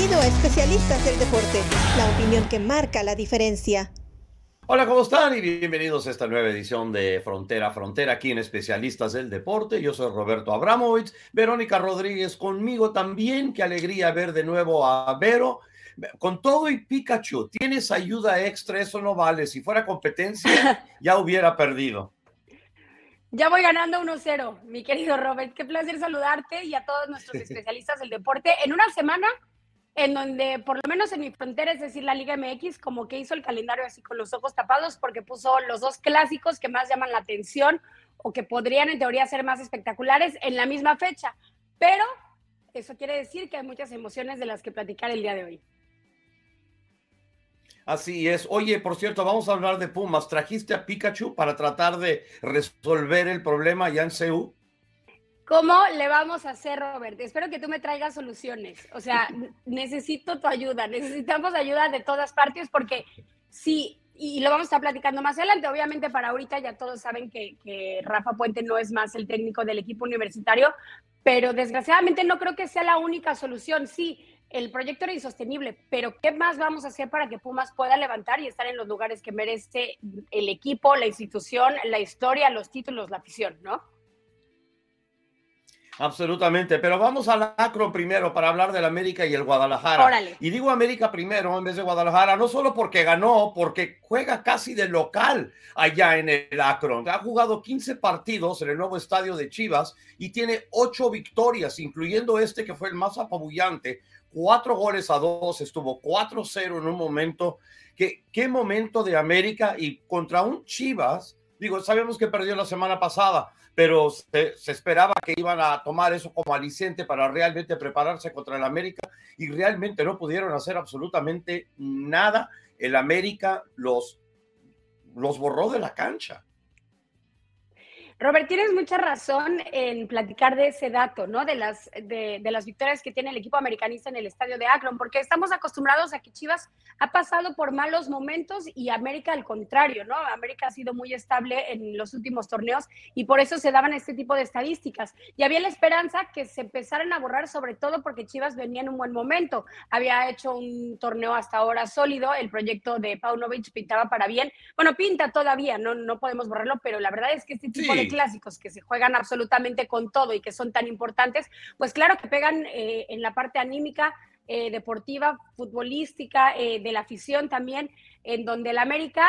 Bienvenido a Especialistas del Deporte, la opinión que marca la diferencia. Hola, ¿cómo están? Y bienvenidos a esta nueva edición de Frontera a Frontera aquí en Especialistas del Deporte. Yo soy Roberto Abramovich, Verónica Rodríguez conmigo también. Qué alegría ver de nuevo a Vero. Con todo y Pikachu, tienes ayuda extra, eso no vale. Si fuera competencia, ya hubiera perdido. Ya voy ganando 1-0, mi querido Robert. Qué placer saludarte y a todos nuestros especialistas del deporte en una semana en donde, por lo menos en mi frontera, es decir, la Liga MX, como que hizo el calendario así con los ojos tapados, porque puso los dos clásicos que más llaman la atención o que podrían en teoría ser más espectaculares en la misma fecha. Pero eso quiere decir que hay muchas emociones de las que platicar el día de hoy. Así es. Oye, por cierto, vamos a hablar de Pumas. ¿Trajiste a Pikachu para tratar de resolver el problema ya en CEU? ¿Cómo le vamos a hacer, Robert? Espero que tú me traigas soluciones. O sea, necesito tu ayuda. Necesitamos ayuda de todas partes porque sí, y lo vamos a estar platicando más adelante. Obviamente, para ahorita ya todos saben que, que, Rafa Puente no es más el técnico del equipo universitario, pero desgraciadamente no creo que sea la única solución. Sí, el proyecto era insostenible, pero ¿qué más vamos a hacer para que Pumas pueda levantar y estar en los lugares que merece el equipo, la institución, la historia, los títulos, la afición, ¿no? Absolutamente, pero vamos al Acro primero para hablar del América y el Guadalajara. Órale. Y digo América primero en vez de Guadalajara, no solo porque ganó, porque juega casi de local allá en el Acron. Ha jugado 15 partidos en el nuevo estadio de Chivas y tiene 8 victorias, incluyendo este que fue el más apabullante, cuatro goles a dos, estuvo 4-0 en un momento. ¿Qué, qué momento de América y contra un Chivas? Digo, sabemos que perdió la semana pasada, pero se, esperaba que iban a tomar eso como aliciente para realmente prepararse contra el América y realmente no pudieron hacer absolutamente nada. El América los, los borró de la cancha. Robert, tienes mucha razón en platicar de ese dato, ¿no? De las, de, las victorias que tiene el equipo americanista en el estadio de Akron, porque estamos acostumbrados a que Chivas ha pasado por malos momentos y América al contrario, ¿no? América ha sido muy estable en los últimos torneos y por eso se daban este tipo de estadísticas. Y había la esperanza que se empezaran a borrar, sobre todo porque Chivas venía en un buen momento. Había hecho un torneo hasta ahora sólido, el proyecto de Paunovic pintaba para bien. Bueno, pinta todavía, no, no podemos borrarlo, pero la verdad es que este tipo de clásicos que se juegan absolutamente con todo y que son tan importantes, pues claro que pegan eh, en la parte anímica, eh, deportiva, futbolística, eh, de la afición también, en donde el América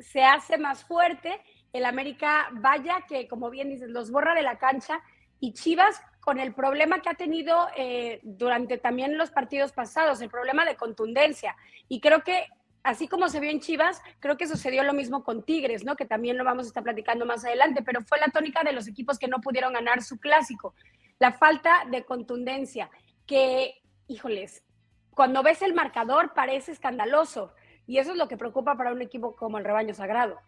se hace más fuerte, el América vaya que, como bien dices, los borra de la cancha y Chivas con el problema que ha tenido durante también los partidos pasados, el problema de contundencia. Y creo que así como se vio en Chivas, creo que sucedió lo mismo con Tigres, ¿no? Que también lo vamos a estar platicando más adelante, pero fue la tónica de los equipos que no pudieron ganar su clásico. La falta de contundencia, que, híjoles, cuando ves el marcador parece escandaloso, y eso es lo que preocupa para un equipo como el Rebaño Sagrado.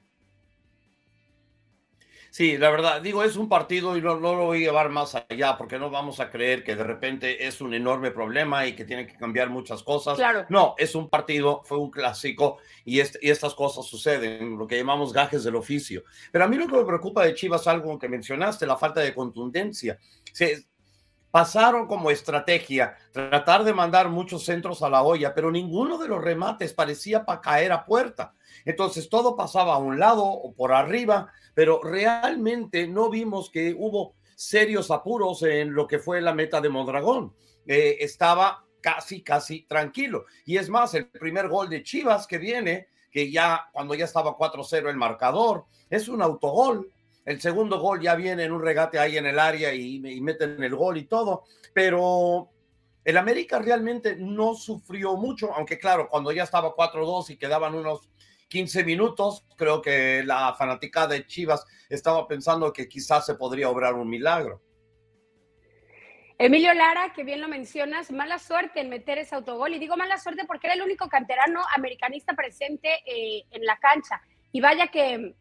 Sí, la verdad, digo, es un partido y no, lo voy a llevar más allá porque no vamos a creer que de repente es un enorme problema y que tiene que cambiar muchas cosas. Claro. No, es un partido, fue un clásico y, y estas cosas suceden, lo que llamamos gajes del oficio. Pero a mí lo que me preocupa de Chivas, algo que mencionaste, la falta de contundencia. Se, pasaron como estrategia tratar de mandar muchos centros a la olla, pero ninguno de los remates parecía para caer a puerta. Entonces todo pasaba a un lado o por arriba, pero realmente no vimos que hubo serios apuros en lo que fue la meta de Mondragón. Eh, estaba casi, casi tranquilo. Y es más, el primer gol de Chivas que viene, que ya cuando ya estaba 4-0 el marcador, es un autogol. El segundo gol ya viene en un regate ahí en el área y, meten el gol y todo, pero el América realmente no sufrió mucho, aunque claro, cuando ya estaba 4-2 y quedaban unos 15 minutos, creo que la fanática de Chivas estaba pensando que quizás se podría obrar un milagro. Emilio Lara, que bien lo mencionas, mala suerte en meter ese autogol. Y digo mala suerte porque era el único canterano americanista presente eh, en la cancha. Y vaya que,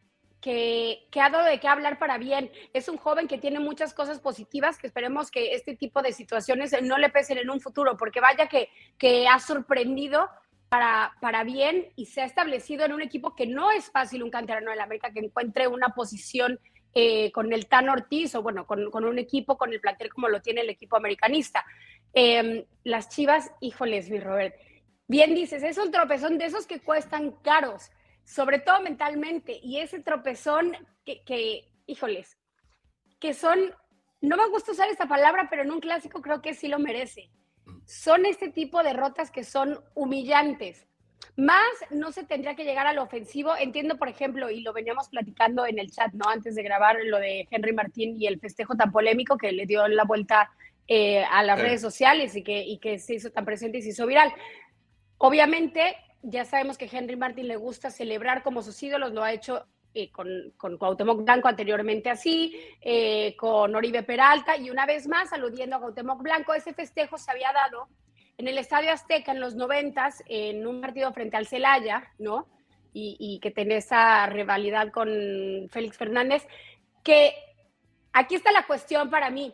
que, ha dado de qué hablar para bien. Es un joven que tiene muchas cosas positivas, que esperemos que este tipo de situaciones no le pesen en un futuro, porque vaya que, ha sorprendido para, bien y se ha establecido en un equipo que no es fácil un canterano de la América que encuentre una posición eh, con el Tan Ortiz o bueno, con, un equipo, con el plantel como lo tiene el equipo americanista. Em, las Chivas, híjoles, mi Robert. Bien dices, es un tropezón de esos que cuestan caros, sobre todo mentalmente, y ese tropezón que, que híjoles, que son, no me gusta usar esta palabra, pero en un clásico creo que sí lo merece. Son este tipo de derrotas que son humillantes. Más no se tendría que llegar al ofensivo. Entiendo, por ejemplo, y lo veníamos platicando en el chat, ¿no? Antes de grabar lo de Henry Martín y el festejo tan polémico que le dio la vuelta eh, a las redes sociales y que, y que se hizo tan presente y se hizo viral. Obviamente, ya sabemos que Henry Martín le gusta celebrar como sus ídolos, lo ha hecho eh, con, con Cuauhtémoc Blanco anteriormente así, eh, con Oribe Peralta y una vez más aludiendo a Cuauhtémoc Blanco, ese festejo se había dado en el Estadio Azteca en los noventas en un partido frente al Celaya, ¿no? Y, y que tiene esa rivalidad con Félix Fernández, que aquí está la cuestión para mí.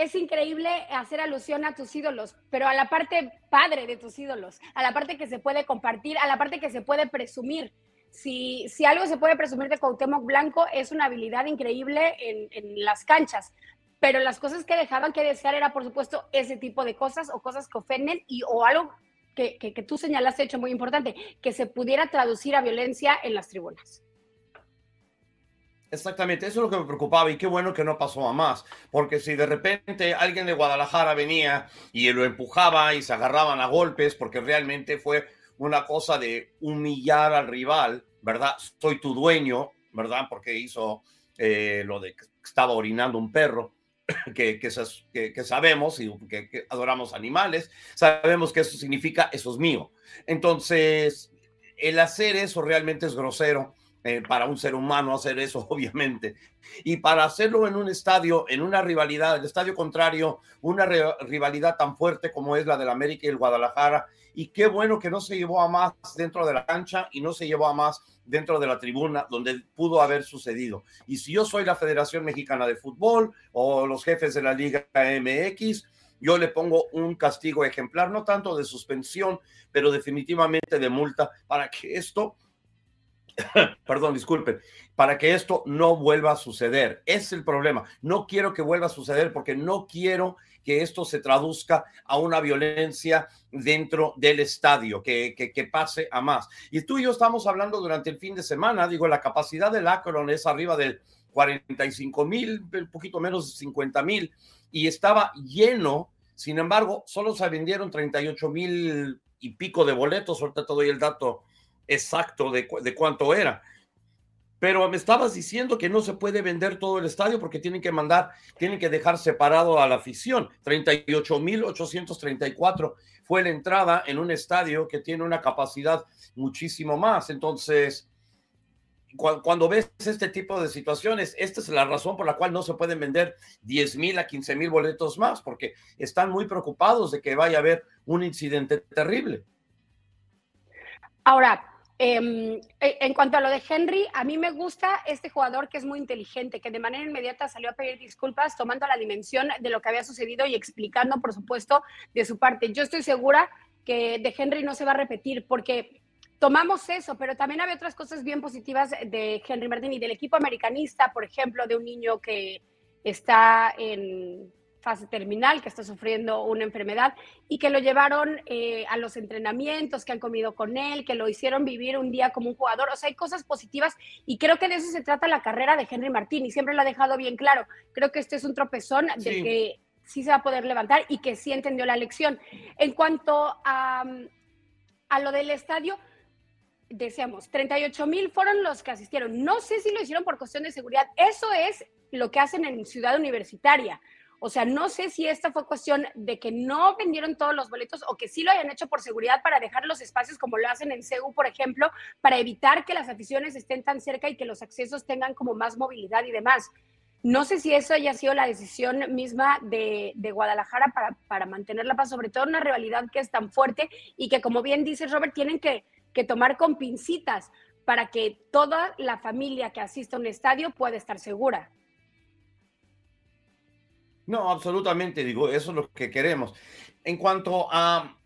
Es increíble hacer alusión a tus ídolos, pero a la parte padre de tus ídolos, a la parte que se puede compartir, a la parte que se puede presumir si, si algo se puede presumir de Cuauhtémoc Blanco es una habilidad increíble en, las canchas, pero las cosas que dejaban que desear era, por supuesto, ese tipo de cosas o cosas que ofenden y o algo que, que, que tú señalaste, hecho muy importante, que se pudiera traducir a violencia en las tribunas. Exactamente, eso es lo que me preocupaba y qué bueno que no pasó a más, porque si de repente alguien de Guadalajara venía y lo empujaba y se agarraban a golpes, porque realmente fue una cosa de humillar al rival, ¿verdad? Soy tu dueño, ¿verdad? Porque hizo eh, lo de que estaba orinando un perro, que, que, que, que sabemos y que, adoramos animales, sabemos que eso significa eso es mío. Entonces, el hacer eso realmente es grosero. Eh, para un ser humano hacer eso, obviamente. Y para hacerlo en un estadio, en una rivalidad, el estadio contrario, una rivalidad tan fuerte como es la del América y el Guadalajara, y qué bueno que no se llevó a más dentro de la cancha y no se llevó a más dentro de la tribuna donde pudo haber sucedido. Y si yo soy la Federación Mexicana de Fútbol o los jefes de la Liga MX, yo le pongo un castigo ejemplar, no tanto de suspensión, pero definitivamente de multa para que esto, perdón, disculpen, para que esto no vuelva a suceder. Es el problema. No quiero que vuelva a suceder porque no quiero que esto se traduzca a una violencia dentro del estadio, que, que, pase a más. Y tú y yo estamos hablando durante el fin de semana, digo, la capacidad del Akron es arriba del 45 mil, un poquito menos de 50 mil, y estaba lleno, sin embargo, solo se vendieron 38 mil y pico de boletos, ahorita te doy el dato exacto de, de cuánto era pero me estabas diciendo que no se puede vender todo el estadio porque tienen que mandar, tienen que dejar separado a la afición. 38.834 fue la entrada en un estadio que tiene una capacidad muchísimo más. Entonces, cuando ves este tipo de situaciones, esta es la razón por la cual no se pueden vender 10 mil a 15 mil boletos más, porque están muy preocupados de que vaya a haber un incidente terrible. Ahora, Eh, en cuanto a lo de Henry, a mí me gusta este jugador que es muy inteligente, que de manera inmediata salió a pedir disculpas, tomando la dimensión de lo que había sucedido y explicando, por supuesto, de su parte. Yo estoy segura que de Henry no se va a repetir, porque tomamos eso, pero también había otras cosas bien positivas de Henry Martín del equipo americanista, por ejemplo, de un niño que está en fase terminal, que está sufriendo una enfermedad y que lo llevaron eh, a los entrenamientos, que han comido con él, que lo hicieron vivir un día como un jugador. O sea, hay cosas positivas y creo que de eso se trata la carrera de Henry Martín y siempre lo ha dejado bien claro. Creo que este es un tropezón sí. de que sí se va a poder levantar y que sí entendió la lección. En cuanto a, a lo del estadio, decíamos, 38 mil fueron los que asistieron. No sé si lo hicieron por cuestión de seguridad. Eso es lo que hacen en Ciudad Universitaria. O sea, no sé si esta fue cuestión de que no vendieron todos los boletos o que sí lo hayan hecho por seguridad para dejar los espacios como lo hacen en CEU, por ejemplo, para evitar que las aficiones estén tan cerca y que los accesos tengan como más movilidad y demás. No sé si eso haya sido la decisión misma de, de Guadalajara para, para, mantener la paz, sobre todo una rivalidad que es tan fuerte y que, como bien dice Robert, tienen que, que tomar con pincitas para que toda la familia que asista a un estadio pueda estar segura. No, absolutamente, digo, eso es lo que queremos. En cuanto a,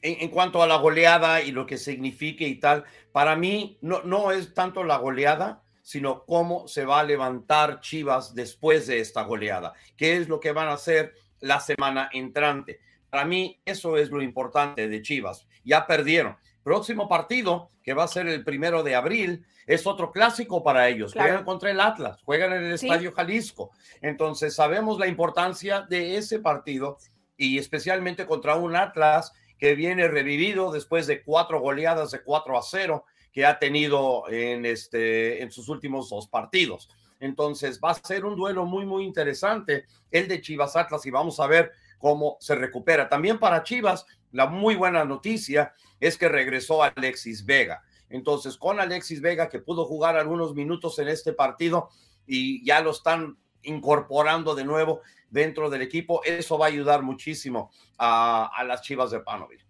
en, cuanto a la goleada y lo que signifique y tal, para mí no, no es tanto la goleada, sino cómo se va a levantar Chivas después de esta goleada, qué es lo que van a hacer la semana entrante. Para mí, eso es lo importante de Chivas. Ya perdieron. Próximo partido, que va a ser el primero de abril, es otro clásico para ellos. Juegan contra el Atlas, juegan en el Estadio Jalisco. Entonces, sabemos la importancia de ese partido y especialmente contra un Atlas que viene revivido después de cuatro goleadas de 4 a 0 que ha tenido en, este, en sus últimos dos partidos. Entonces va a ser un duelo muy, muy interesante el de Chivas Atlas y vamos a ver cómo se recupera. También para Chivas, la muy buena noticia es que regresó Alexis Vega. Entonces, con Alexis Vega, que pudo jugar algunos minutos en este partido y ya lo están incorporando de nuevo dentro del equipo, eso va a ayudar muchísimo a, a las Chivas de Panovich.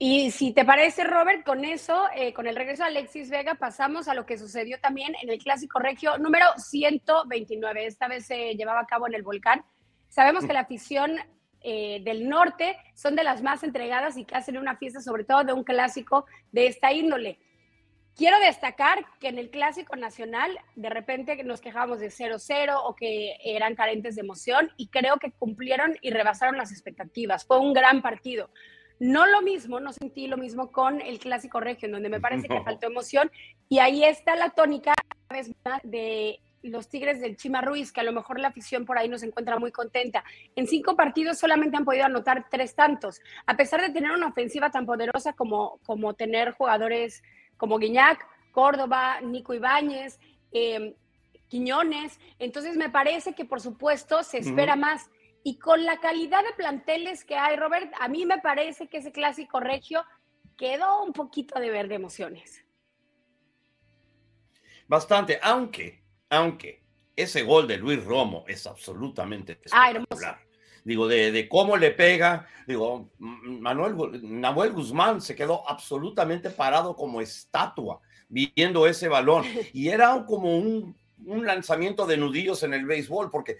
Y si te parece, Robert, con eso, eh, con el regreso de Alexis Vega, pasamos a lo que sucedió también en el Clásico Regio número 129. Esta vez se llevaba a cabo en el Volcán. Sabemos que la afición eh, del norte son de las más entregadas y que hacen una fiesta, sobre todo de un clásico de esta índole. Quiero destacar que en el Clásico Nacional de repente nos quejábamos de 0-0 o que eran carentes de emoción y creo que cumplieron y rebasaron las expectativas. Fue un gran partido. No lo mismo, no sentí lo mismo con el clásico regio, en donde me parece que faltó emoción. Y ahí está la tónica, una vez más, de los Tigres del Chima Ruiz, que a lo mejor la afición por ahí no se encuentra muy contenta. En cinco partidos solamente han podido anotar tres tantos, a pesar de tener una ofensiva tan poderosa como, como tener jugadores como Guiñac, Córdoba, Nico Ibáñez, eh, Quiñones. Entonces me parece que por supuesto se espera más. Y con la calidad de planteles que hay, Robert, a mí me parece que ese clásico regio quedó un poquito de ver de emociones. Bastante, aunque, aunque ese gol de Luis Romo es absolutamente ah, espectacular. digo, de, cómo le pega, digo, Manuel, Nahuel Guzmán se quedó absolutamente parado como estatua viendo ese balón. Y era como un, un lanzamiento de nudillos en el béisbol, porque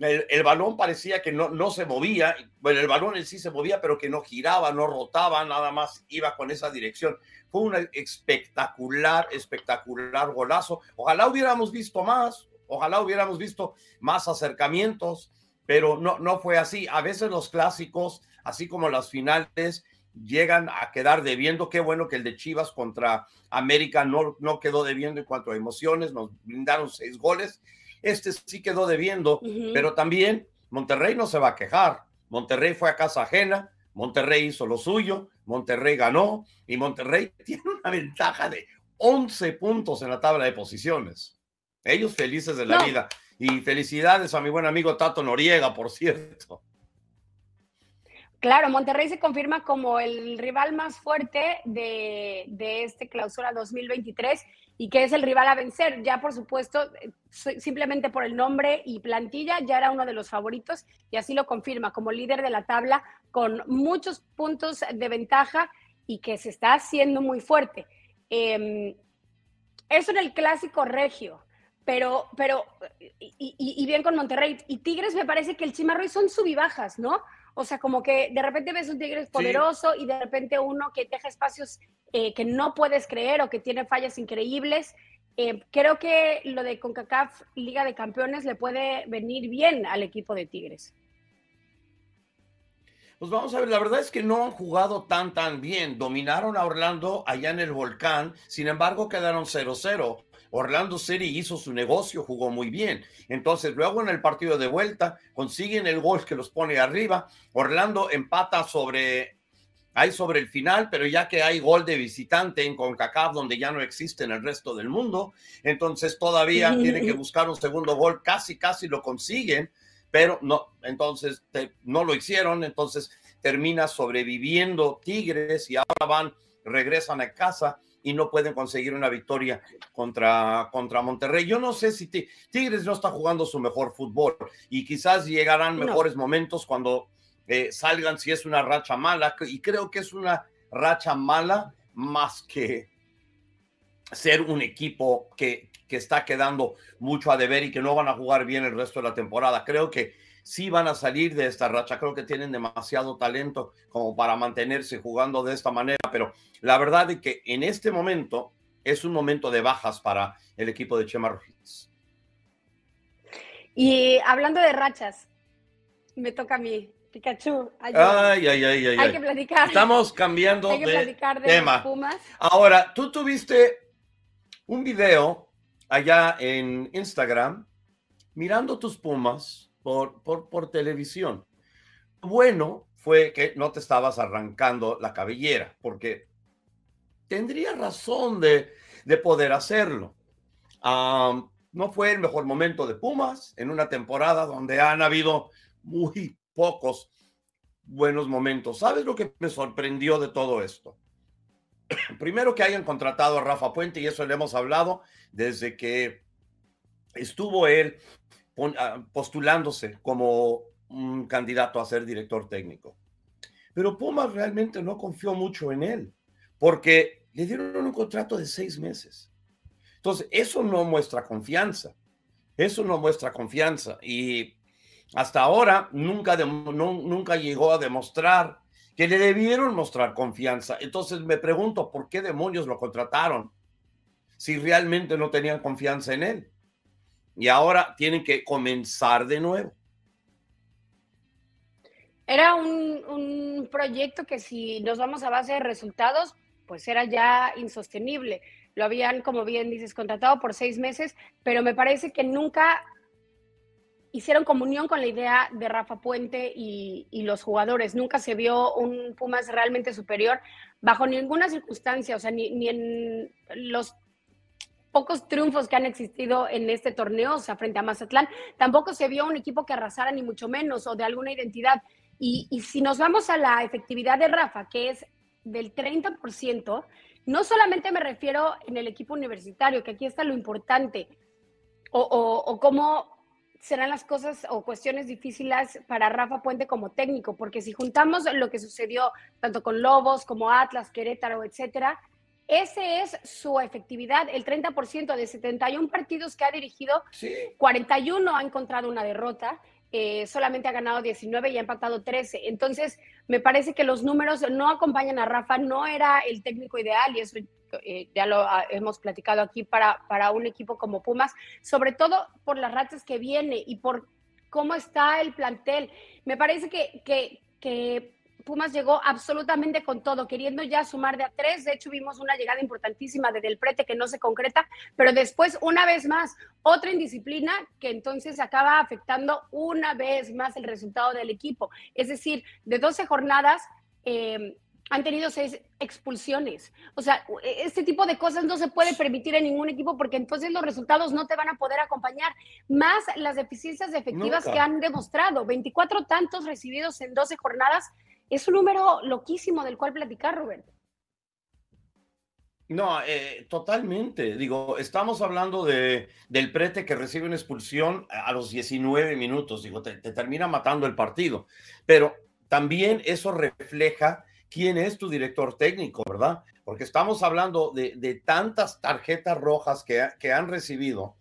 el, balón parecía que no, no se movía, bueno, el balón en sí se movía, pero que no giraba, no rotaba, nada más iba con esa dirección. Fue un espectacular, espectacular golazo. Ojalá hubiéramos visto más, ojalá hubiéramos visto más acercamientos, pero no, no fue así. A veces los clásicos, así como las finales, llegan a quedar debiendo. Qué bueno que el de Chivas contra América no, no quedó debiendo en cuanto a emociones, nos brindaron seis goles este sí quedó debiendo, pero también Monterrey no se va a quejar. Monterrey fue a casa ajena, Monterrey hizo lo suyo, Monterrey ganó y Monterrey tiene una ventaja de 11 puntos en la tabla de posiciones. Ellos felices de la vida. Y felicidades a mi buen amigo Tato Noriega, por cierto. Claro, Monterrey se confirma como el rival más fuerte de, de este clausura 2023 y que es el rival a vencer. Ya, por supuesto, simplemente por el nombre y plantilla, ya era uno de los favoritos y así lo confirma como líder de la tabla con muchos puntos de ventaja y que se está haciendo muy fuerte. Eh, eso en el clásico regio, pero, pero y, bien con Monterrey. Y Tigres me parece que el Chimarroy son subibajas, ¿no? O sea, como que de repente ves un Tigres poderoso y de repente uno que deja espacios eh, que no puedes creer o que tiene fallas increíbles. Eh, creo que lo de CONCACAF Liga de Campeones le puede venir bien al equipo de Tigres. Pues vamos a ver, la verdad es que no han jugado tan tan bien. Dominaron a Orlando allá en el volcán, sin embargo quedaron 0-0. Orlando City hizo su negocio, jugó muy bien. Entonces, luego en el partido de vuelta, consiguen el gol que los pone arriba. Orlando empata sobre, hay sobre el final, pero ya que hay gol de visitante en CONCACAF, donde ya no existe en el resto del mundo, entonces todavía tienen que buscar un segundo gol. Casi, casi lo consiguen, pero no, entonces no lo hicieron. Entonces termina sobreviviendo Tigres y ahora van, regresan a casa y no pueden conseguir una victoria contra, contra Monterrey. Yo no sé si Tigres no está jugando su mejor fútbol y quizás llegarán mejores momentos cuando eh, salgan si es una racha mala y creo que es una racha mala más que ser un equipo que, que está quedando mucho a deber y que no van a jugar bien el resto de la temporada. Creo que sí van a salir de esta racha. Creo que tienen demasiado talento como para mantenerse jugando de esta manera, pero la verdad es que en este momento es un momento de bajas para el equipo de Chema Y hablando de rachas, me toca a mí. Pikachu. Ay, ay, ay, ay, Hay que platicar. Estamos cambiando Hay que de platicar de tema. Pumas. Ahora, tú tuviste un video allá en Instagram mirando tus Pumas por, por, por televisión. Bueno fue que no te estabas arrancando la cabellera, porque tendría razón de, de poder hacerlo. No fue el mejor momento de Pumas en una temporada donde han habido muy pocos buenos momentos. ¿Sabes lo que me sorprendió de todo esto? Primero que hayan contratado a Rafa Puente y eso le hemos hablado desde que estuvo él postulándose como un candidato a ser director técnico. Pero Pumas realmente no confió mucho en él porque le dieron un contrato de seis meses. Entonces, eso no muestra confianza. Eso no muestra confianza. Y hasta ahora nunca, nunca llegó a demostrar que le debieron mostrar confianza. Entonces me pregunto, ¿por qué demonios lo contrataron? Si realmente no tenían confianza en él. Y ahora tienen que comenzar de nuevo. Era un, un proyecto que si nos vamos a base de resultados, pues era ya insostenible. Lo habían, como bien dices, contratado por seis meses, pero me parece que nunca hicieron comunión con la idea de Rafa Puente y, y, los jugadores. Nunca se vio un Pumas realmente superior bajo ninguna circunstancia, o sea, ni, ni, en los pocos triunfos que han existido en este torneo, o sea, frente a Mazatlán, tampoco se vio un equipo que arrasara ni mucho menos o de alguna identidad. Y, si nos vamos a la efectividad de Rafa, que es del 30%, no solamente me refiero en el equipo universitario, que aquí está lo importante, o, o, o cómo serán las cosas o cuestiones difíciles para Rafa Puente como técnico, porque si juntamos lo que sucedió tanto con Lobos como Atlas, Querétaro, etcétera, ese es su efectividad, el 30% de 71 partidos que ha dirigido, sí. 41 ha encontrado una derrota, eh, solamente ha ganado 19 y ha empatado 13. Entonces, me parece que los números no acompañan a Rafa, no era el técnico ideal y eso eh, ya lo ah, hemos platicado aquí para, para un equipo como Pumas, sobre todo por las ratas que viene y por cómo está el plantel. Me parece que, que, que Pumas llegó absolutamente con todo, queriendo ya sumar de a tres. De hecho, vimos una llegada importantísima de Del Prete que no se concreta, pero después, una vez más, otra indisciplina que entonces acaba afectando una vez más el resultado del equipo. Es decir, de 12 jornadas, eh, han tenido seis expulsiones. O sea, este tipo de cosas no se puede permitir en ningún equipo porque entonces los resultados no te van a poder acompañar. Más las deficiencias efectivas Nunca. que han demostrado. 24 tantos recibidos en 12 jornadas es un número loquísimo del cual platicar, Robert. No, eh, totalmente. Digo, estamos hablando de, del prete que recibe una expulsión a los 19 minutos. Digo, te, te termina matando el partido. Pero también eso refleja quién es tu director técnico, ¿verdad? Porque estamos hablando de, de tantas tarjetas rojas que, que, han recibido,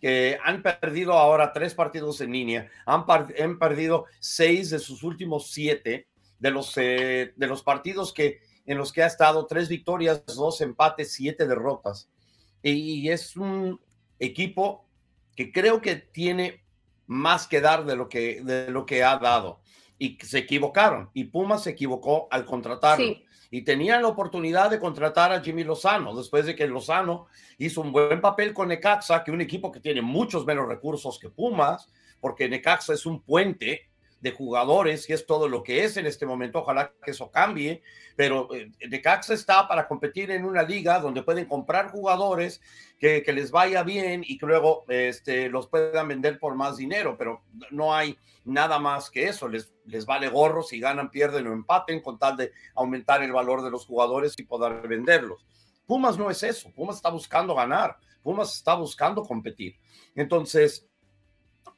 que han perdido ahora tres partidos en línea, han, han perdido seis de sus últimos siete de los, eh, de los partidos que, en los que ha estado, tres victorias, dos empates, siete derrotas. Y, es un equipo que creo que tiene más que dar de lo que, de lo que ha dado y se equivocaron. Y Pumas se equivocó al contratarlo. Sí. Y tenían la oportunidad de contratar a Jimmy Lozano, después de que Lozano hizo un buen papel con Necaxa, que un equipo que tiene muchos menos recursos que Pumas, porque Necaxa es un puente de jugadores y es todo lo que es en este momento. Ojalá que eso cambie, pero eh, Necaxa está para competir en una liga donde pueden comprar jugadores que, que les vaya bien y que luego este, los puedan vender por más dinero, pero no hay nada más que eso. Les, les vale gorro si ganan, pierden o empaten con tal de aumentar el valor de los jugadores y poder venderlos. Pumas no es eso. Pumas está buscando ganar. Pumas está buscando competir. Entonces,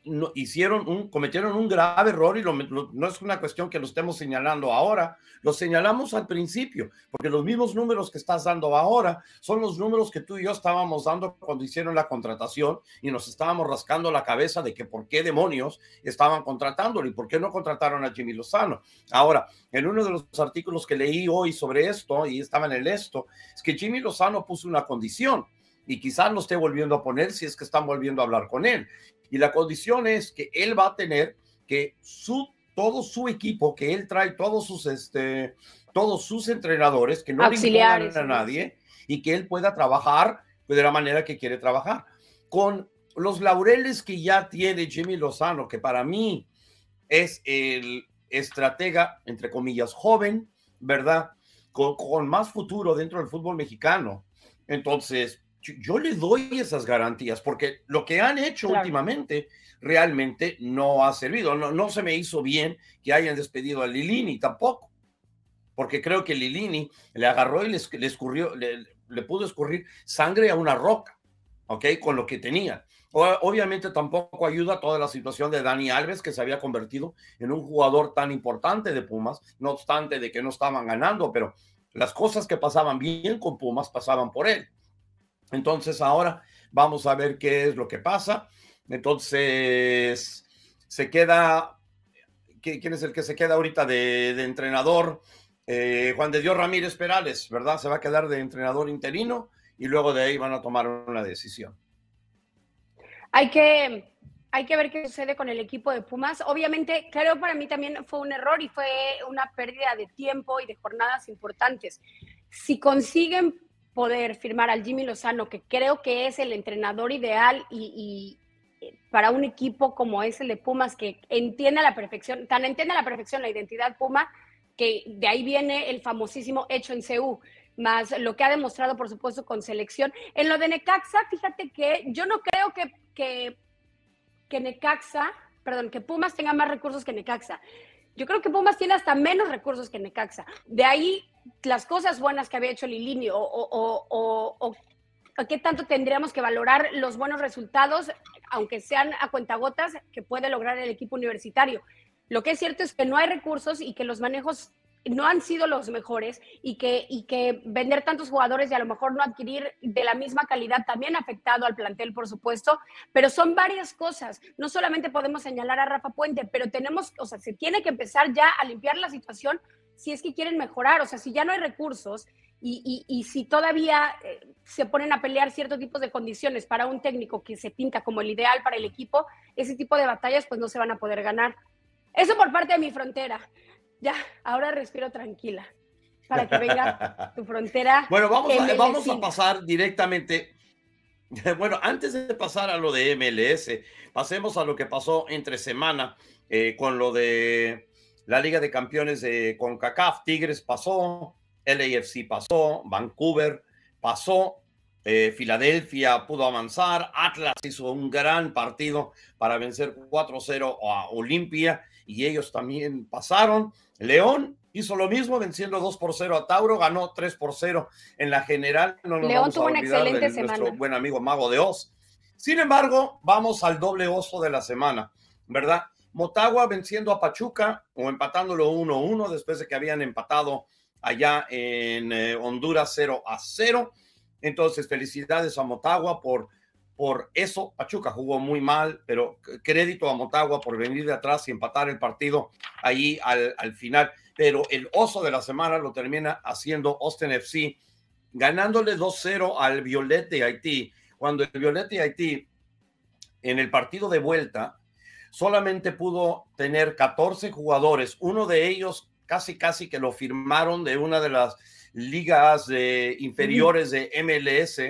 no, hicieron un, cometieron un grave error y no es una cuestión que lo estemos señalando ahora, lo señalamos al principio, porque los mismos números que estás dando ahora son los números que tú y yo estábamos dando cuando hicieron la contratación y nos estábamos rascando la cabeza de que por qué demonios estaban contratándolo y por qué no contrataron a Jimmy Lozano. Ahora, en uno de los artículos que leí hoy sobre esto, y estaba en el esto, es que Jimmy Lozano puso una condición y quizás lo esté volviendo a poner si es que están volviendo a hablar con él. Y la condición es que él va a tener que su todo su equipo, que él trae todos sus, este, todos sus entrenadores, que no Auxiliares, le a nadie y que él pueda trabajar de la manera que quiere trabajar. Con los laureles que ya tiene Jimmy Lozano, que para mí es el estratega, entre comillas, joven, ¿verdad? Con, más futuro dentro del fútbol mexicano. Entonces, yo, le doy esas garantías, porque lo que han hecho últimamente realmente no ha servido. No, no se me hizo bien que hayan despedido a Lilini tampoco, porque creo que Lilini le agarró y le, escurrió, le, le, pudo escurrir sangre a una roca, ¿ok? Con lo que tenía. Obviamente tampoco ayuda toda la situación de Dani Alves, que se había convertido en un jugador tan importante de Pumas, no obstante de que no estaban ganando, pero las cosas que pasaban bien con Pumas pasaban por él. Entonces ahora vamos a ver qué es lo que pasa. Entonces se queda, ¿quién es el que se queda ahorita de, entrenador? Eh, Juan de Dios Ramírez Perales, ¿verdad? Se va a quedar de entrenador interino y luego de ahí van a tomar una decisión. Hay que, hay que ver qué sucede con el equipo de Pumas. Obviamente, creo para mí también fue un error y fue una pérdida de tiempo y de jornadas importantes. Si consiguen poder firmar al Jimmy Lozano, que creo que es el entrenador ideal y, para un equipo como es el de Pumas, que entiende a la perfección, tan entiende a la perfección la identidad Puma, que de ahí viene el famosísimo hecho en CU más lo que ha demostrado, por supuesto, con selección. En lo de Necaxa, fíjate que yo no creo que, que, que Necaxa, perdón, que Pumas tenga más recursos que Necaxa. Yo creo que Pumas tiene hasta menos recursos que Necaxa. De ahí las cosas buenas que había hecho Lilini o, o, o, o, qué tanto tendríamos que valorar los buenos resultados, aunque sean a cuentagotas, que puede lograr el equipo universitario. Lo que es cierto es que no hay recursos y que los manejos no han sido los mejores y que, y que vender tantos jugadores y a lo mejor no adquirir de la misma calidad también ha afectado al plantel, por supuesto, pero son varias cosas. No solamente podemos señalar a Rafa Puente, pero tenemos, o sea, se tiene que empezar ya a limpiar la situación si es que quieren mejorar, o sea, si ya no hay recursos y, y, si todavía eh, se ponen a pelear ciertos tipos de condiciones para un técnico que se pinta como el ideal para el equipo, ese tipo de batallas pues no se van a poder ganar. Eso por parte de mi frontera ya, ahora respiro tranquila para que venga tu frontera. Bueno, vamos, a, vamos a pasar directamente. Bueno, antes de pasar a lo de MLS, pasemos a lo que pasó entre semana eh, con lo de la Liga de Campeones de CONCACAF. Tigres pasó, LAFC pasó, Vancouver pasó, eh, Filadelfia pudo avanzar, Atlas hizo un gran partido para vencer 4-0 a Olimpia y ellos también pasaron. León hizo lo mismo, venciendo 2 por 0 a Tauro, ganó 3 por 0 en la general. No León tuvo una excelente de semana. Nuestro buen amigo Mago de Oz. Sin embargo, vamos al doble oso de la semana, ¿verdad? Motagua venciendo a Pachuca o empatándolo 1-1 después de que habían empatado allá en eh, Honduras 0 a 0. Entonces, felicidades a Motagua por por eso Pachuca jugó muy mal, pero crédito a Motagua por venir de atrás y empatar el partido ahí al, al final. Pero el oso de la semana lo termina haciendo Austin FC, ganándole 2-0 al Violet de Haití, cuando el Violet de Haití en el partido de vuelta solamente pudo tener 14 jugadores, uno de ellos casi casi que lo firmaron de una de las ligas inferiores de MLS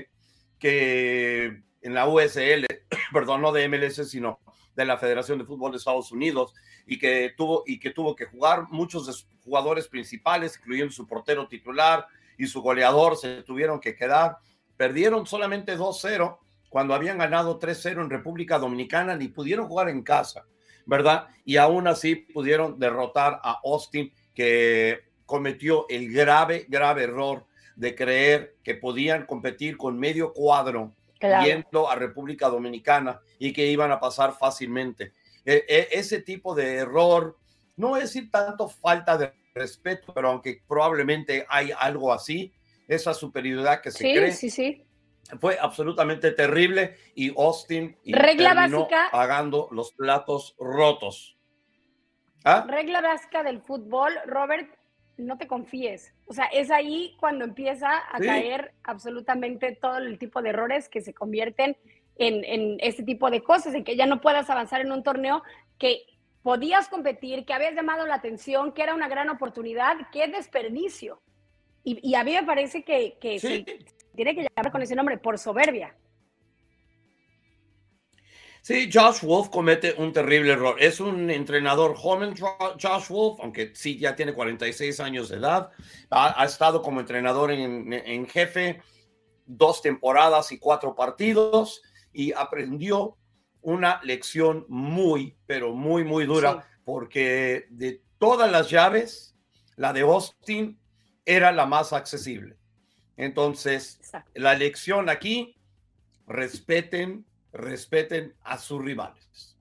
que en la USL, perdón, no de MLS, sino de la Federación de Fútbol de Estados Unidos, y que tuvo, y que, tuvo que jugar. Muchos de jugadores principales, incluyendo su portero titular y su goleador, se tuvieron que quedar. Perdieron solamente 2-0 cuando habían ganado 3-0 en República Dominicana, ni pudieron jugar en casa, ¿verdad? Y aún así pudieron derrotar a Austin, que cometió el grave, grave error de creer que podían competir con medio cuadro yendo a República Dominicana y que iban a pasar fácilmente. E, e, ese tipo de error, no es decir tanto falta de respeto, pero aunque probablemente hay algo así, esa superioridad que se cree. Sí, sí. Fue absolutamente terrible y Austin y Regla básica, pagando los platos rotos. ¿Ah? Regla básica del fútbol, Robert, no te confíes. O sea, es ahí cuando empieza a caer absolutamente todo el tipo de errores que se convierten en, en este tipo de cosas, en que ya no puedas avanzar en un torneo que podías competir, que habías llamado la atención, que era una gran oportunidad, qué desperdicio. Y, a mí me parece que, tiene que llamar con ese nombre, por soberbia. Sí, Josh Wolf comete un terrible error. Es un entrenador joven, Josh Wolf, aunque sí ya tiene 46 años de edad. Ha, estado como entrenador en, jefe dos temporadas y cuatro partidos y aprendió una lección muy, pero muy, muy dura, porque de todas las llaves, la de Austin era la más accesible. Entonces, la lección aquí, respeten respeten a sus rivales.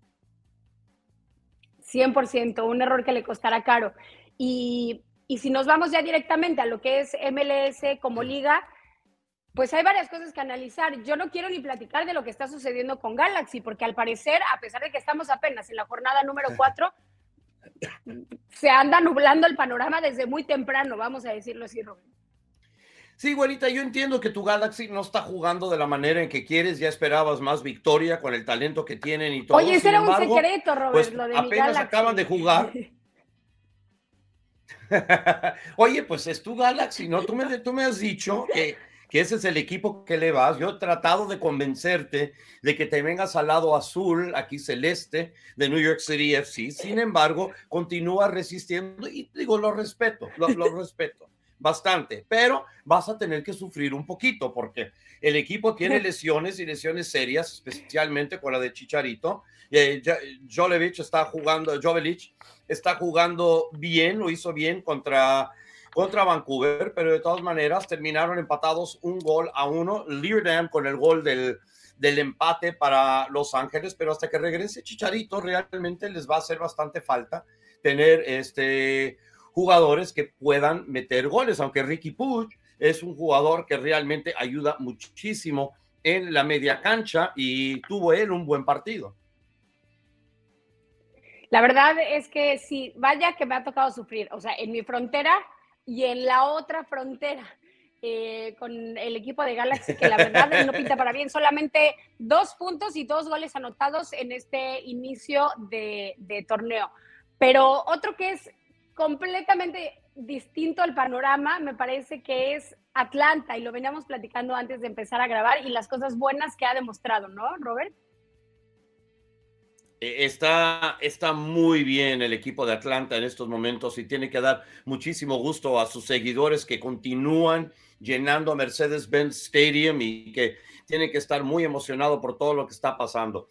100%, un error que le costará caro. Y, si nos vamos ya directamente a lo que es MLS como liga, pues hay varias cosas que analizar. Yo no quiero ni platicar de lo que está sucediendo con Galaxy, porque al parecer, a pesar de que estamos apenas en la jornada número 4, se anda nublando el panorama desde muy temprano, vamos a decirlo así, Rubén. Sí, güerita, yo entiendo que tu Galaxy no está jugando de la manera en que quieres, ya esperabas más victoria con el talento que tienen y todo. Oye, ese era un secreto, Robert, pues lo de apenas acaban de jugar. Oye, pues es tu Galaxy, ¿no? Tú me, tú me has dicho que, que ese es el equipo que le vas. Yo he tratado de convencerte de que te vengas al lado azul, aquí celeste, de New York City FC. Sin embargo, continúa resistiendo y digo, lo respeto, lo, lo respeto bastante, pero vas a tener que sufrir un poquito porque el equipo tiene lesiones y lesiones serias, especialmente con la de Chicharito. Eh, Jovelic está jugando, Jovelic está jugando bien, lo hizo bien contra, contra Vancouver, pero de todas maneras terminaron empatados un gol a uno. Leardam con el gol del, del empate para Los Ángeles, pero hasta que regrese Chicharito realmente les va a hacer bastante falta tener este jugadores que puedan meter goles, aunque Ricky Puig es un jugador que realmente ayuda muchísimo en la media cancha y tuvo él un buen partido. La verdad es que sí, vaya que me ha tocado sufrir, o sea, en mi frontera y en la otra frontera. Eh, con el equipo de Galaxy, que la verdad no pinta para bien. Solamente dos puntos y dos goles anotados en este inicio de, de torneo. Pero otro que es completamente distinto al panorama, me parece que es Atlanta, y lo veníamos platicando antes de empezar a grabar, y las cosas buenas que ha demostrado, ¿no, Robert? E, está, está muy bien el equipo de Atlanta en estos momentos y tiene que dar muchísimo gusto a sus seguidores que continúan llenando Mercedes-Benz Stadium y que tienen que estar muy emocionados por todo lo que está pasando.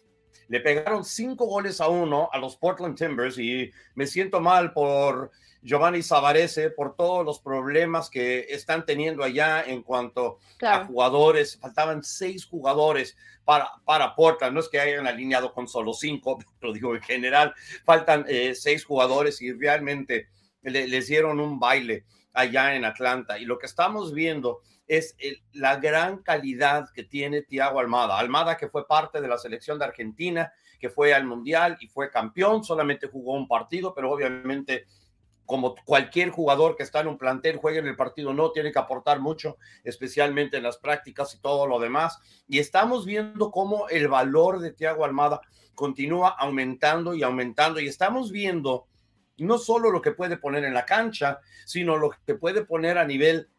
Le pegaron cinco goles a uno a los Portland Timbers y me siento mal por Giovanni Savarese, por todos los problemas que están teniendo allá en cuanto a jugadores. Faltaban seis jugadores para, para Portland. No es que hayan alineado con solo cinco, pero digo en general, faltan eh, seis jugadores y realmente les dieron un baile allá en Atlanta. Y lo que estamos viendo es la gran calidad que tiene Tiago Almada. Almada que fue parte de la selección de Argentina, que fue al Mundial y fue campeón, solamente jugó un partido, pero obviamente como cualquier jugador que está en un plantel, juegue en el partido, no tiene que aportar mucho, especialmente en las prácticas y todo lo demás. Y estamos viendo cómo el valor de Tiago Almada continúa aumentando y aumentando. Y estamos viendo no solo lo que puede poner en la cancha, sino lo que puede poner a nivel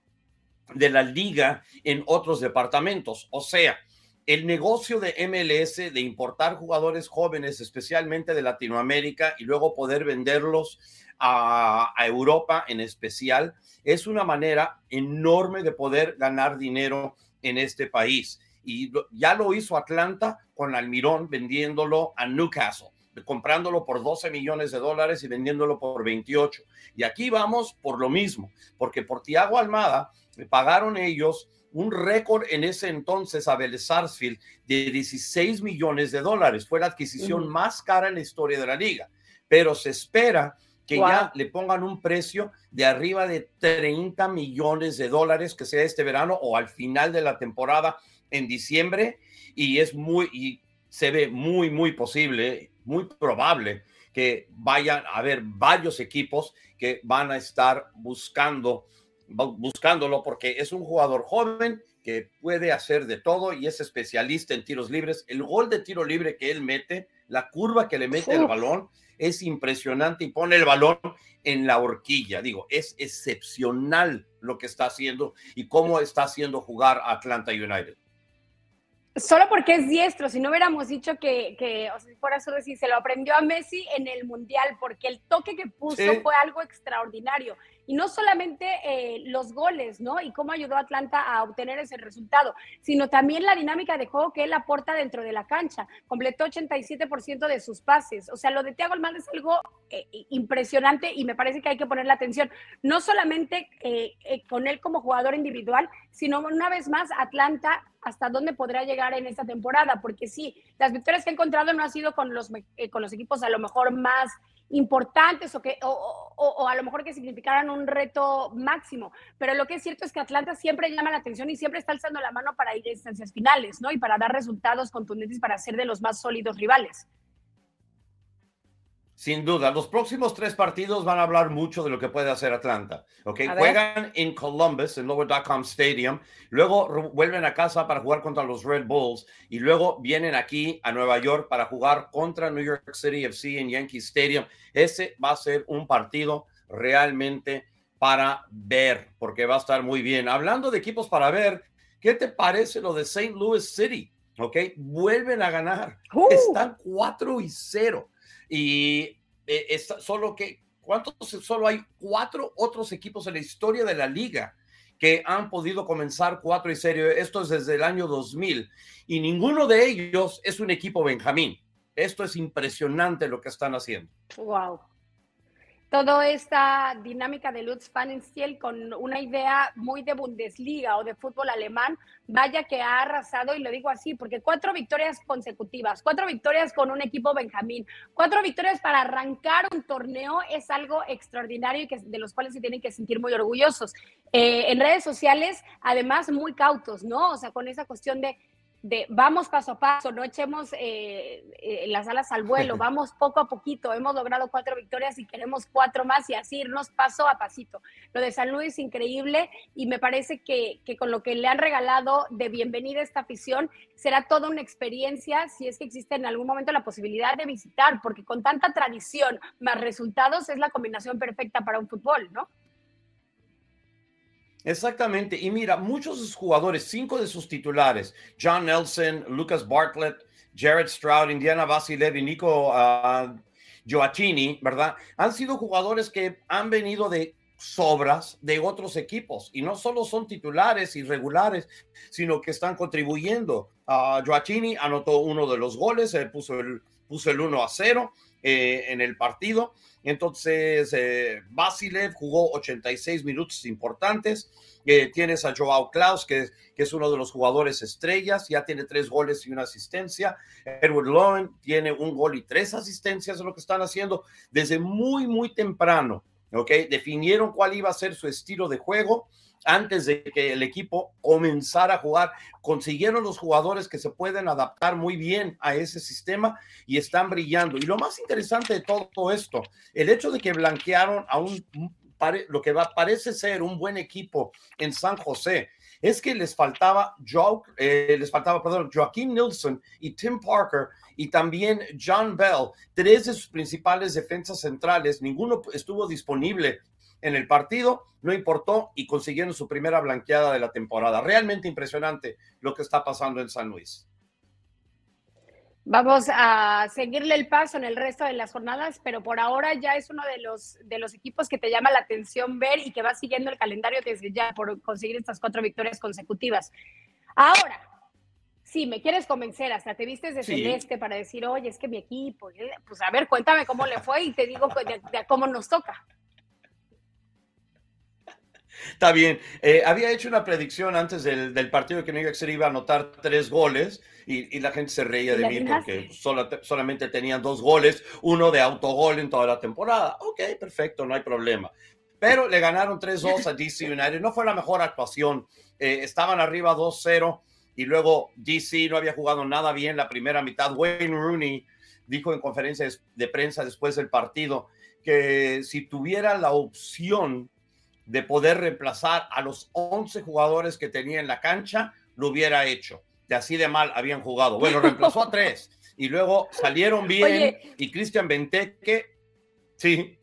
de la liga en otros departamentos. O sea, el negocio de MLS de importar jugadores jóvenes, especialmente de Latinoamérica, y luego poder venderlos a, Europa en especial, es una manera enorme de poder ganar dinero en este país. Y ya lo hizo Atlanta con Almirón vendiéndolo a Newcastle comprándolo por 12 millones de dólares y vendiéndolo por 28. Y aquí vamos por lo mismo, porque por Tiago Almada pagaron ellos un récord en ese entonces a Vélez Sarsfield de 16 millones de dólares. Fue la adquisición más cara en la historia de la liga, pero se espera que ya le pongan un precio de arriba de 30 millones de dólares, que sea este verano o al final de la temporada en diciembre, y es muy, y se ve muy, muy posible, muy probable que vayan a haber varios equipos que van a estar buscando buscándolo porque es un jugador joven que puede hacer de todo y es especialista en tiros libres. El gol de tiro libre que él mete, la curva que le mete el balón, es impresionante y pone el balón en la horquilla. Digo, es excepcional lo que está haciendo y cómo está haciendo jugar a Atlanta United. Solo porque es diestro, si no hubiéramos dicho que, que o sea, si fuera solo decir, se lo aprendió a Messi en el Mundial, porque el toque que puso fue algo extraordinario. Y no solamente eh, los goles, ¿no? Y cómo ayudó a Atlanta a obtener ese resultado, sino también la dinámica de juego que él aporta dentro de la cancha. Completó 87% de sus pases. O sea, lo de Thiago Almada es algo eh, impresionante y me parece que hay que ponerle atención, no solamente eh, con él como jugador individual, sino una vez más Atlanta hasta dónde podrá llegar en esta temporada, porque sí, las victorias que ha encontrado no han sido con los, con los equipos a lo mejor más importantes o, que, a lo mejor que significaran un reto máximo. Pero lo que es cierto es que Atlanta siempre llama la atención y siempre está alzando la mano para ir a instancias finales, ¿no? Y para dar resultados contundentes para ser de los más sólidos rivales. Sin duda, los próximos tres partidos van a hablar mucho de lo que puede hacer Atlanta. ¿ok? Juegan en Columbus, en Lower.com Stadium, luego vuelven a casa para jugar contra los Red Bulls y luego vienen aquí a Nueva York para jugar contra New York City FC en Yankee Stadium. Ese va a ser un partido realmente para ver, porque va a estar muy bien. Hablando de equipos para ver, ¿qué te parece lo de St. Louis City? ¿Ok? Vuelven a ganar. ¡Uh! Están 4 y 0 y eh, solo que, ¿cuántos? Solo hay cuatro otros equipos en la historia de la liga que han podido comenzar cuatro y serio. Esto es desde el año 2000 y ninguno de ellos es un equipo Benjamín. Esto es impresionante lo que están haciendo. Wow toda esta dinámica de Lutz Pfannenstiel con una idea muy de Bundesliga o de fútbol alemán, vaya que ha arrasado, y lo digo así, porque cuatro victorias consecutivas, cuatro victorias con un equipo Benjamín, cuatro victorias para arrancar un torneo es algo extraordinario y que, de los cuales se tienen que sentir muy orgullosos. Eh, en redes sociales, además, muy cautos, ¿no? O sea, con esa cuestión de de vamos paso a paso, no echemos eh, eh, las alas al vuelo, vamos poco a poquito, hemos logrado cuatro victorias y queremos cuatro más y así irnos paso a pasito. Lo de San Luis es increíble y me parece que, que con lo que le han regalado de bienvenida a esta afición será toda una experiencia si es que existe en algún momento la posibilidad de visitar, porque con tanta tradición más resultados es la combinación perfecta para un fútbol, ¿no? Exactamente. Y mira, muchos de sus jugadores, cinco de sus titulares, John Nelson, Lucas Bartlett, Jared Stroud, Indiana Vasilev y Nico uh, ¿verdad? Han sido jugadores que han venido de sobras de otros equipos y no solo son titulares irregulares, sino que están contribuyendo. Uh, Joachini anotó uno de los goles, él puso el, puso el 1 a 0 eh, en el partido entonces, eh, Basilev jugó 86 minutos importantes. Eh, tienes a Joao Klaus, que, es uno de los jugadores estrellas, ya tiene tres goles y una asistencia. Edward Lowen tiene un gol y tres asistencias, es lo que están haciendo desde muy, muy temprano. ¿ok? Definieron cuál iba a ser su estilo de juego antes de que el equipo comenzara a jugar. Consiguieron los jugadores que se pueden adaptar muy bien a ese sistema y están brillando. Y lo más interesante de todo esto, el hecho de que blanquearon a un lo que parece ser un buen equipo en San José, es que les faltaba, Joe, eh, les faltaba, perdón, Joaquín Nilsson y Tim Parker y también John Bell, tres de sus principales defensas centrales, ninguno estuvo disponible en el partido, no importó y consiguieron su primera blanqueada de la temporada. Realmente impresionante lo que está pasando en San Luis. Vamos a seguirle el paso en el resto de las jornadas, pero por ahora ya es uno de los, de los equipos que te llama la atención ver y que va siguiendo el calendario desde ya por conseguir estas cuatro victorias consecutivas. Ahora, si me quieres convencer, hasta te vistes de celeste para decir, oye, es que mi equipo, pues a ver, cuéntame cómo le fue y te digo cómo nos toca. Está bien. Eh, había hecho una predicción antes del, del, partido que New York City iba a anotar tres goles y, y la gente se reía de mí porque solamente tenían dos goles, uno de autogol en toda la temporada. Ok, perfecto, no hay problema. Pero le ganaron 3-2 a DC United. No fue la mejor actuación. Eh, estaban arriba 2-0 y luego DC no había jugado nada bien la primera mitad. Wayne Rooney dijo en conferencias de prensa después del partido que si tuviera la opción de poder reemplazar a los 11 jugadores que tenía en la cancha, lo hubiera hecho. De así de mal habían jugado. Bueno, reemplazó a tres y luego salieron bien y Cristian Benteke, sí.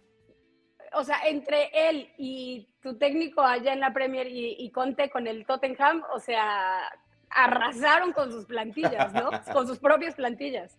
O sea, entre él y tu técnico allá en la Premier y, Conte con el Tottenham, o sea, arrasaron con sus plantillas, ¿no? con sus propias plantillas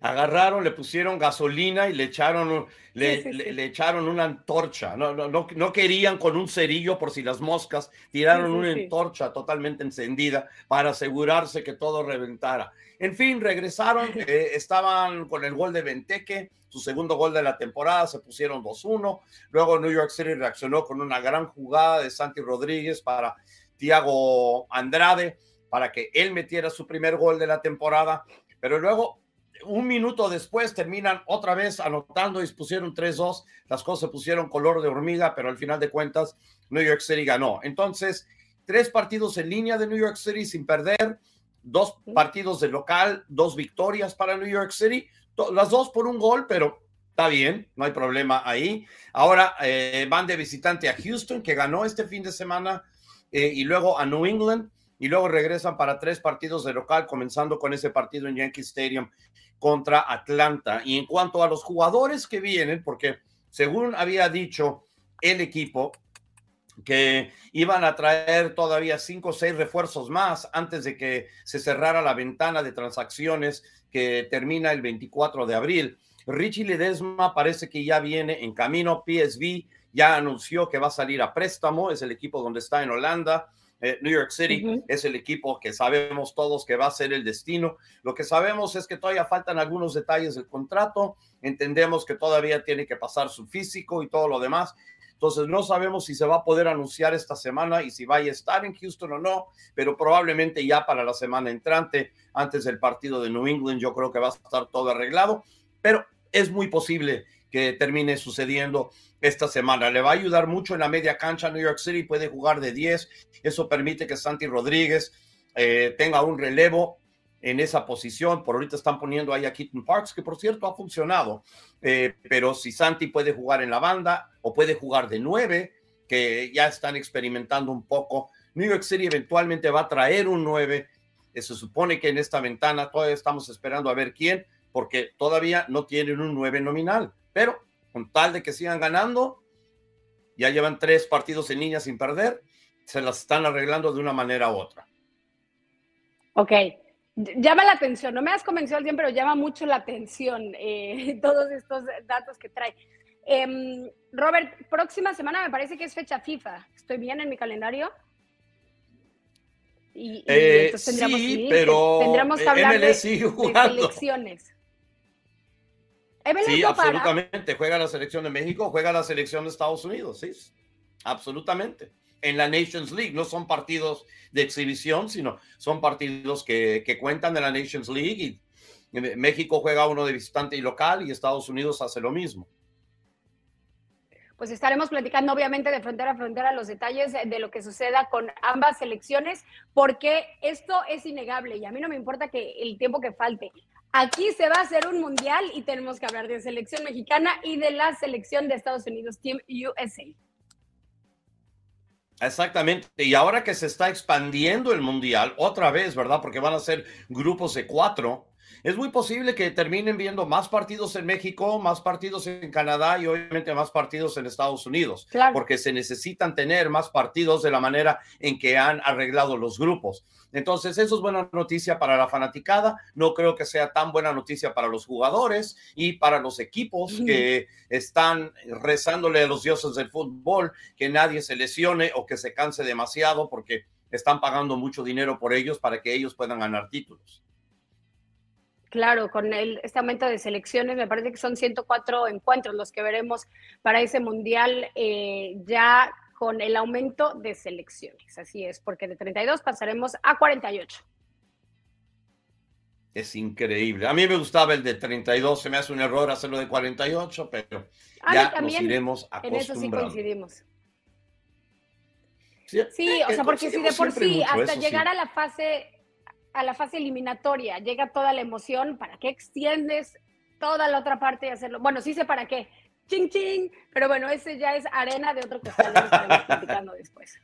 agarraron, le pusieron gasolina y le echaron, le, echaron una antorcha. No, no, no, querían con un cerillo por si las moscas, tiraron una antorcha totalmente encendida para asegurarse que todo reventara. En fin, regresaron, eh, estaban con el gol de Venteque, su segundo gol de la temporada, se pusieron 2-1. Luego New York City reaccionó con una gran jugada de Santi Rodríguez para Tiago Andrade, para que él metiera su primer gol de la temporada. Pero luego un minuto después terminan otra vez anotando y pusieron 3-2. Las cosas se pusieron color de hormiga, pero al final de cuentas New York City ganó. Entonces, tres partidos en línea de New York City sin perder, dos partidos de local, dos victorias para New York City, las dos por un gol, pero está bien, no hay problema ahí. Ahora eh, van de visitante a Houston, que ganó este fin de semana, eh, y luego a New England y luego regresan para tres partidos de local, comenzando con ese partido en Yankee Stadium contra Atlanta. Y en cuanto a los jugadores que vienen, porque según había dicho el equipo, que iban a traer todavía cinco o seis refuerzos más antes de que se cerrara la ventana de transacciones que termina el 24 de abril. Richie Ledesma parece que ya viene en camino. PSV ya anunció que va a salir a préstamo, es el equipo donde está en Holanda. Eh, New York City es el equipo que sabemos todos que va a ser el destino. Lo que sabemos es que todavía faltan algunos detalles del contrato. Entendemos que todavía tiene que pasar su físico y todo lo demás. Entonces no sabemos si se va a poder anunciar esta semana y si va a estar en Houston o no, pero probablemente ya para la semana entrante, antes del partido de New England, yo creo que va a estar todo arreglado, pero es muy posible que termine sucediendo esta semana. Le va a ayudar mucho en la media cancha. New York City puede jugar de 10. Eso permite que Santi Rodríguez eh, tenga un relevo en esa posición. Por ahorita están poniendo ahí a Keaton Parks, que por cierto ha funcionado. Eh, pero si Santi puede jugar en la banda o puede jugar de 9, que ya están experimentando un poco. New York City eventualmente va a traer un 9. Eh, se supone que en esta ventana todavía estamos esperando a ver quién, porque todavía no tienen un 9 nominal. Pero con tal de que sigan ganando, ya llevan tres partidos en línea sin perder, se las están arreglando de una manera u otra. Ok, llama la atención, no me has convencido al bien, pero llama mucho la atención eh, todos estos datos que trae. Em, Robert, próxima semana me parece que es fecha FIFA. ¿Estoy bien en mi calendario? Y, eh, sí, pero tendríamos que hablar de, de selecciones sí, absolutamente. Juega la selección de México, juega la selección de Estados Unidos, sí, absolutamente. En la Nations League no son partidos de exhibición, sino son partidos que, que cuentan de la Nations League y México juega uno de visitante y local y Estados Unidos hace lo mismo. Pues estaremos platicando obviamente de frontera a frontera los detalles de lo que suceda con ambas selecciones, porque esto es innegable y a mí no me importa que el tiempo que falte. Aquí se va a hacer un mundial y tenemos que hablar de selección mexicana y de la selección de Estados Unidos, Team USA. Exactamente. Y ahora que se está expandiendo el mundial, otra vez, ¿verdad? Porque van a ser grupos de cuatro es muy posible que terminen viendo más partidos en México, más partidos en Canadá y obviamente más partidos en Estados Unidos, porque se necesitan tener más partidos de la manera en que han arreglado los grupos. Entonces, eso es buena noticia para la fanaticada. No creo que sea tan buena noticia para los jugadores y para los equipos que están rezándole a los dioses del fútbol que nadie se lesione o que se canse demasiado porque están pagando mucho dinero por ellos para que ellos puedan ganar títulos. Claro, con el, este aumento de selecciones, me parece que son 104 encuentros los que veremos para ese mundial eh, ya con el aumento de selecciones. Así es, porque de 32 pasaremos a 48. Es increíble. A mí me gustaba el de 32, se me hace un error hacerlo de 48, pero ya nos iremos acostumbrando. En eso sí coincidimos. Sí, o sea, porque si de por sí, hasta llegar a la fase a la fase eliminatoria, llega toda la emoción, ¿para qué extiendes toda la otra parte y hacerlo? Bueno, sí sé para qué, ching ching, pero bueno, ese ya es arena de otro costal, estaremos platicando después.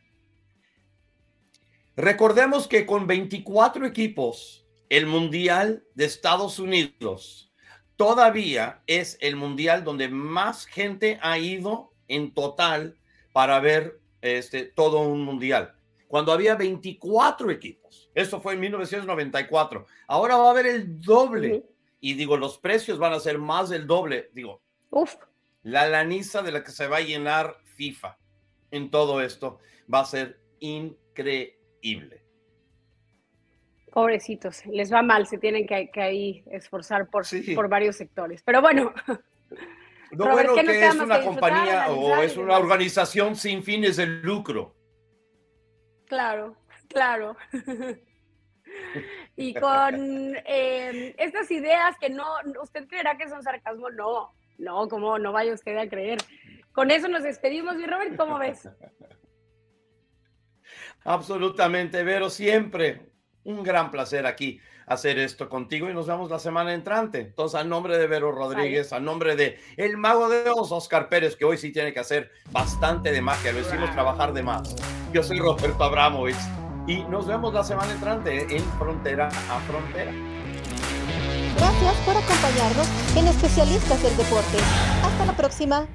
Recordemos que con 24 equipos, el Mundial de Estados Unidos todavía es el Mundial donde más gente ha ido en total para ver este, todo un Mundial. Cuando había 24 equipos. Eso fue en 1994. Ahora va a haber el doble. Y digo, los precios van a ser más del doble. Digo, Uf. la laniza de la que se va a llenar FIFA en todo esto va a ser increíble. Pobrecitos, les va mal, se tienen que, que ahí esforzar por, sí. por varios sectores. Pero bueno. Lo Robert, bueno que es una compañía o es una organización sin fines de lucro. Claro, claro. y con eh, estas ideas que no, usted creerá que son sarcasmo, no, no, como no vaya usted a creer. Con eso nos despedimos, y Robert, ¿cómo ves? Absolutamente, Vero, siempre un gran placer aquí hacer esto contigo y nos vemos la semana entrante. Entonces, a nombre de Vero Rodríguez, a nombre de el mago de Oz, Oscar Pérez, que hoy sí tiene que hacer bastante de magia, lo hicimos trabajar de más. Yo soy Roberto Abramovich y nos vemos la semana entrante en Frontera a Frontera. Gracias por acompañarnos en Especialistas del Deporte. Hasta la próxima.